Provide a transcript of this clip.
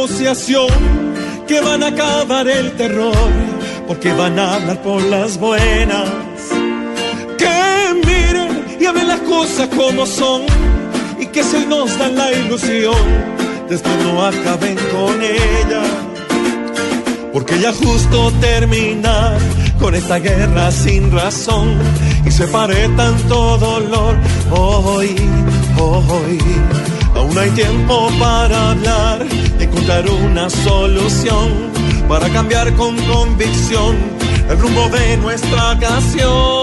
negociación, que van a acabar el terror, porque van a hablar por las buenas. Que miren y hablen las cosas como son, y que si nos dan la ilusión, después no acaben con ella. Porque ya justo terminar con esta guerra sin razón y se pare tanto dolor hoy, hoy. Aún hay tiempo para hablar, una solución, para cambiar con convicción el rumbo de nuestra canción.